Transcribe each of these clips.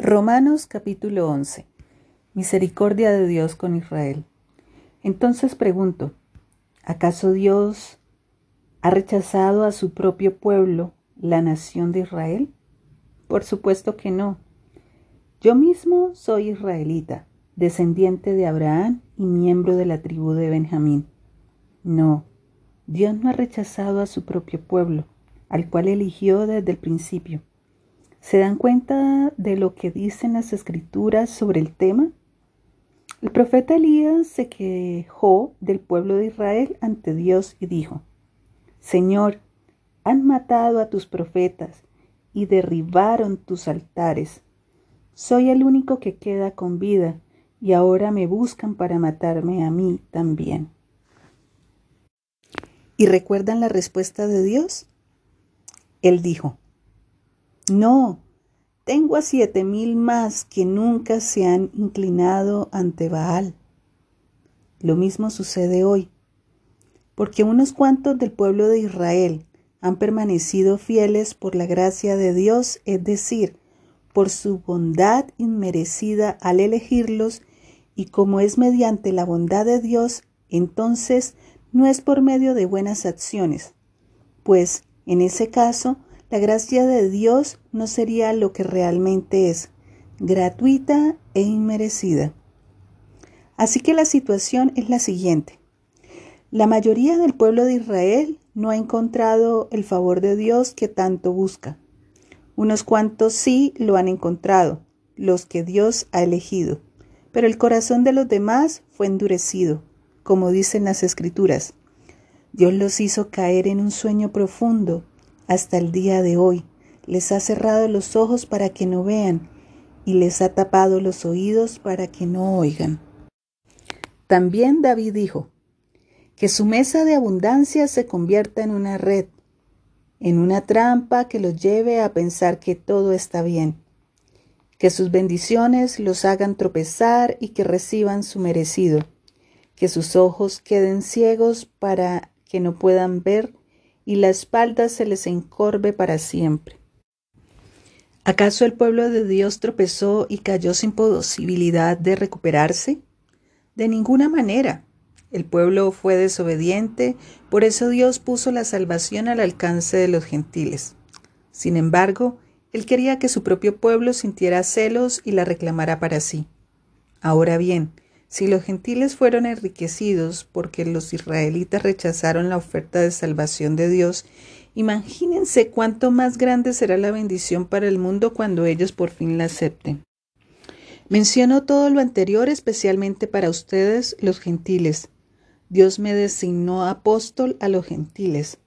Romanos capítulo 11. Misericordia de Dios con Israel. Entonces pregunto, ¿acaso Dios ha rechazado a su propio pueblo, la nación de Israel? Por supuesto que no. Yo mismo soy israelita, descendiente de Abraham y miembro de la tribu de Benjamín. No, Dios no ha rechazado a su propio pueblo, al cual eligió desde el principio. ¿Se dan cuenta de lo que dicen las escrituras sobre el tema? El profeta Elías se quejó del pueblo de Israel ante Dios y dijo, Señor, han matado a tus profetas y derribaron tus altares. Soy el único que queda con vida y ahora me buscan para matarme a mí también. ¿Y recuerdan la respuesta de Dios? Él dijo, no, tengo a siete mil más que nunca se han inclinado ante Baal. Lo mismo sucede hoy, porque unos cuantos del pueblo de Israel han permanecido fieles por la gracia de Dios, es decir, por su bondad inmerecida al elegirlos, y como es mediante la bondad de Dios, entonces no es por medio de buenas acciones, pues en ese caso la gracia de Dios no sería lo que realmente es, gratuita e inmerecida. Así que la situación es la siguiente. La mayoría del pueblo de Israel no ha encontrado el favor de Dios que tanto busca. Unos cuantos sí lo han encontrado, los que Dios ha elegido, pero el corazón de los demás fue endurecido, como dicen las escrituras. Dios los hizo caer en un sueño profundo hasta el día de hoy. Les ha cerrado los ojos para que no vean y les ha tapado los oídos para que no oigan. También David dijo, que su mesa de abundancia se convierta en una red, en una trampa que los lleve a pensar que todo está bien, que sus bendiciones los hagan tropezar y que reciban su merecido, que sus ojos queden ciegos para que no puedan ver y la espalda se les encorve para siempre. ¿Acaso el pueblo de Dios tropezó y cayó sin posibilidad de recuperarse? De ninguna manera. El pueblo fue desobediente, por eso Dios puso la salvación al alcance de los gentiles. Sin embargo, Él quería que su propio pueblo sintiera celos y la reclamara para sí. Ahora bien, si los gentiles fueron enriquecidos porque los israelitas rechazaron la oferta de salvación de Dios, imagínense cuánto más grande será la bendición para el mundo cuando ellos por fin la acepten. Menciono todo lo anterior especialmente para ustedes, los gentiles. Dios me designó apóstol a los gentiles.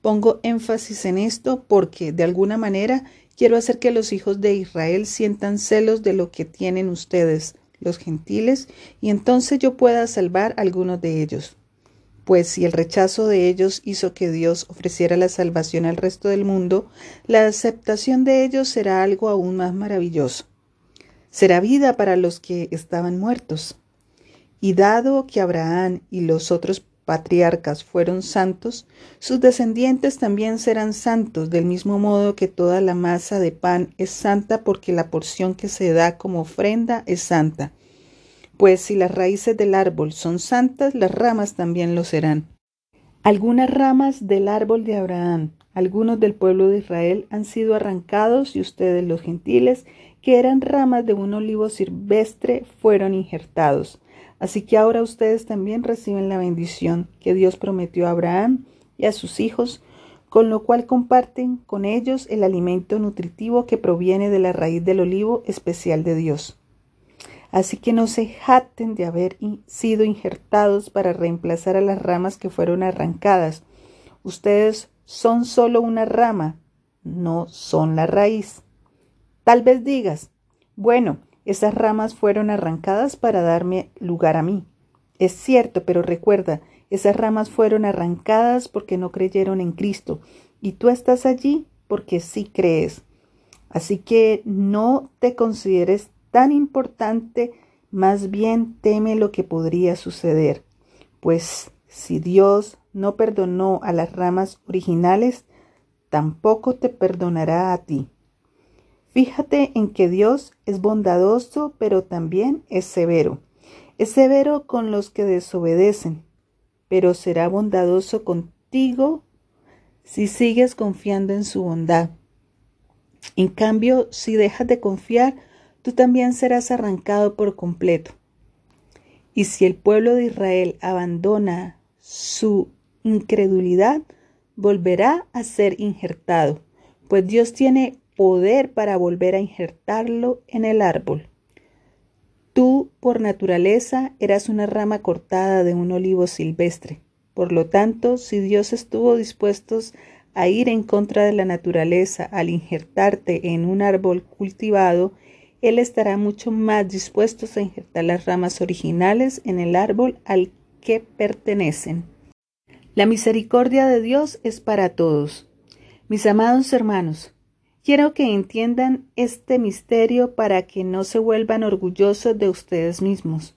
Pongo énfasis en esto porque, de alguna manera, quiero hacer que los hijos de Israel sientan celos de lo que tienen ustedes, los gentiles, y entonces yo pueda salvar a algunos de ellos. Pues si el rechazo de ellos hizo que Dios ofreciera la salvación al resto del mundo, la aceptación de ellos será algo aún más maravilloso. Será vida para los que estaban muertos. Y dado que Abraham y los otros patriarcas fueron santos, sus descendientes también serán santos, del mismo modo que toda la masa de pan es santa porque la porción que se da como ofrenda es santa. Pues si las raíces del árbol son santas, las ramas también lo serán. Algunas ramas del árbol de Abraham, algunos del pueblo de Israel han sido arrancados y ustedes los gentiles, que eran ramas de un olivo silvestre, fueron injertados. Así que ahora ustedes también reciben la bendición que Dios prometió a Abraham y a sus hijos, con lo cual comparten con ellos el alimento nutritivo que proviene de la raíz del olivo especial de Dios. Así que no se jacten de haber sido injertados para reemplazar a las ramas que fueron arrancadas. Ustedes son solo una rama, no son la raíz. Tal vez digas, bueno, esas ramas fueron arrancadas para darme lugar a mí. Es cierto, pero recuerda, esas ramas fueron arrancadas porque no creyeron en Cristo, y tú estás allí porque sí crees. Así que no te consideres tan importante, más bien teme lo que podría suceder, pues si Dios no perdonó a las ramas originales, tampoco te perdonará a ti. Fíjate en que Dios es bondadoso, pero también es severo. Es severo con los que desobedecen, pero será bondadoso contigo si sigues confiando en su bondad. En cambio, si dejas de confiar, tú también serás arrancado por completo. Y si el pueblo de Israel abandona su incredulidad, volverá a ser injertado, pues Dios tiene poder para volver a injertarlo en el árbol. Tú, por naturaleza, eras una rama cortada de un olivo silvestre. Por lo tanto, si Dios estuvo dispuesto a ir en contra de la naturaleza al injertarte en un árbol cultivado, Él estará mucho más dispuesto a injertar las ramas originales en el árbol al que pertenecen. La misericordia de Dios es para todos. Mis amados hermanos, quiero que entiendan este misterio para que no se vuelvan orgullosos de ustedes mismos.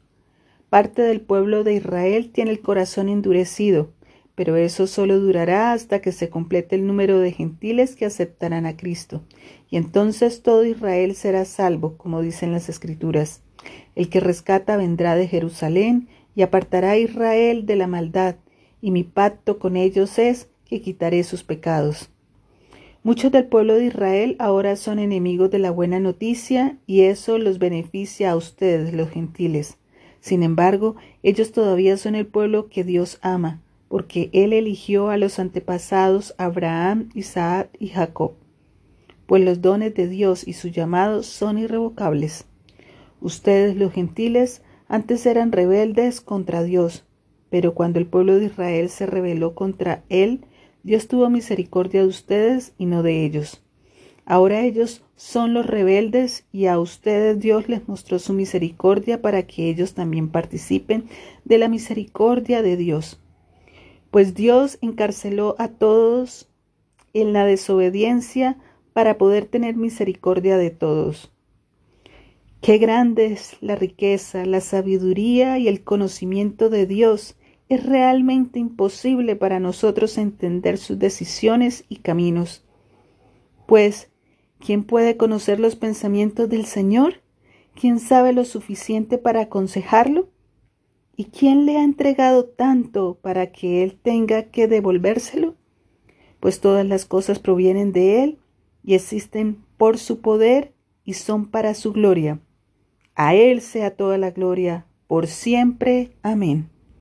Parte del pueblo de Israel tiene el corazón endurecido, pero eso solo durará hasta que se complete el número de gentiles que aceptarán a Cristo, y entonces todo Israel será salvo, como dicen las Escrituras. El que rescata vendrá de Jerusalén y apartará a Israel de la maldad, y mi pacto con ellos es que quitaré sus pecados. Muchos del pueblo de Israel ahora son enemigos de la buena noticia y eso los beneficia a ustedes, los gentiles. Sin embargo, ellos todavía son el pueblo que Dios ama, porque Él eligió a los antepasados Abraham, Isaac y Jacob. Pues los dones de Dios y su llamado son irrevocables. Ustedes, los gentiles, antes eran rebeldes contra Dios, pero cuando el pueblo de Israel se rebeló contra él, Dios tuvo misericordia de ustedes y no de ellos. Ahora ellos son los rebeldes y a ustedes Dios les mostró su misericordia para que ellos también participen de la misericordia de Dios. Pues Dios encarceló a todos en la desobediencia para poder tener misericordia de todos. Qué grande es la riqueza, la sabiduría y el conocimiento de Dios es realmente imposible para nosotros entender sus decisiones y caminos. Pues, ¿quién puede conocer los pensamientos del Señor? ¿Quién sabe lo suficiente para aconsejarlo? ¿Y quién le ha entregado tanto para que él tenga que devolvérselo? Pues todas las cosas provienen de él y existen por su poder y son para su gloria. A él sea toda la gloria, por siempre. Amén.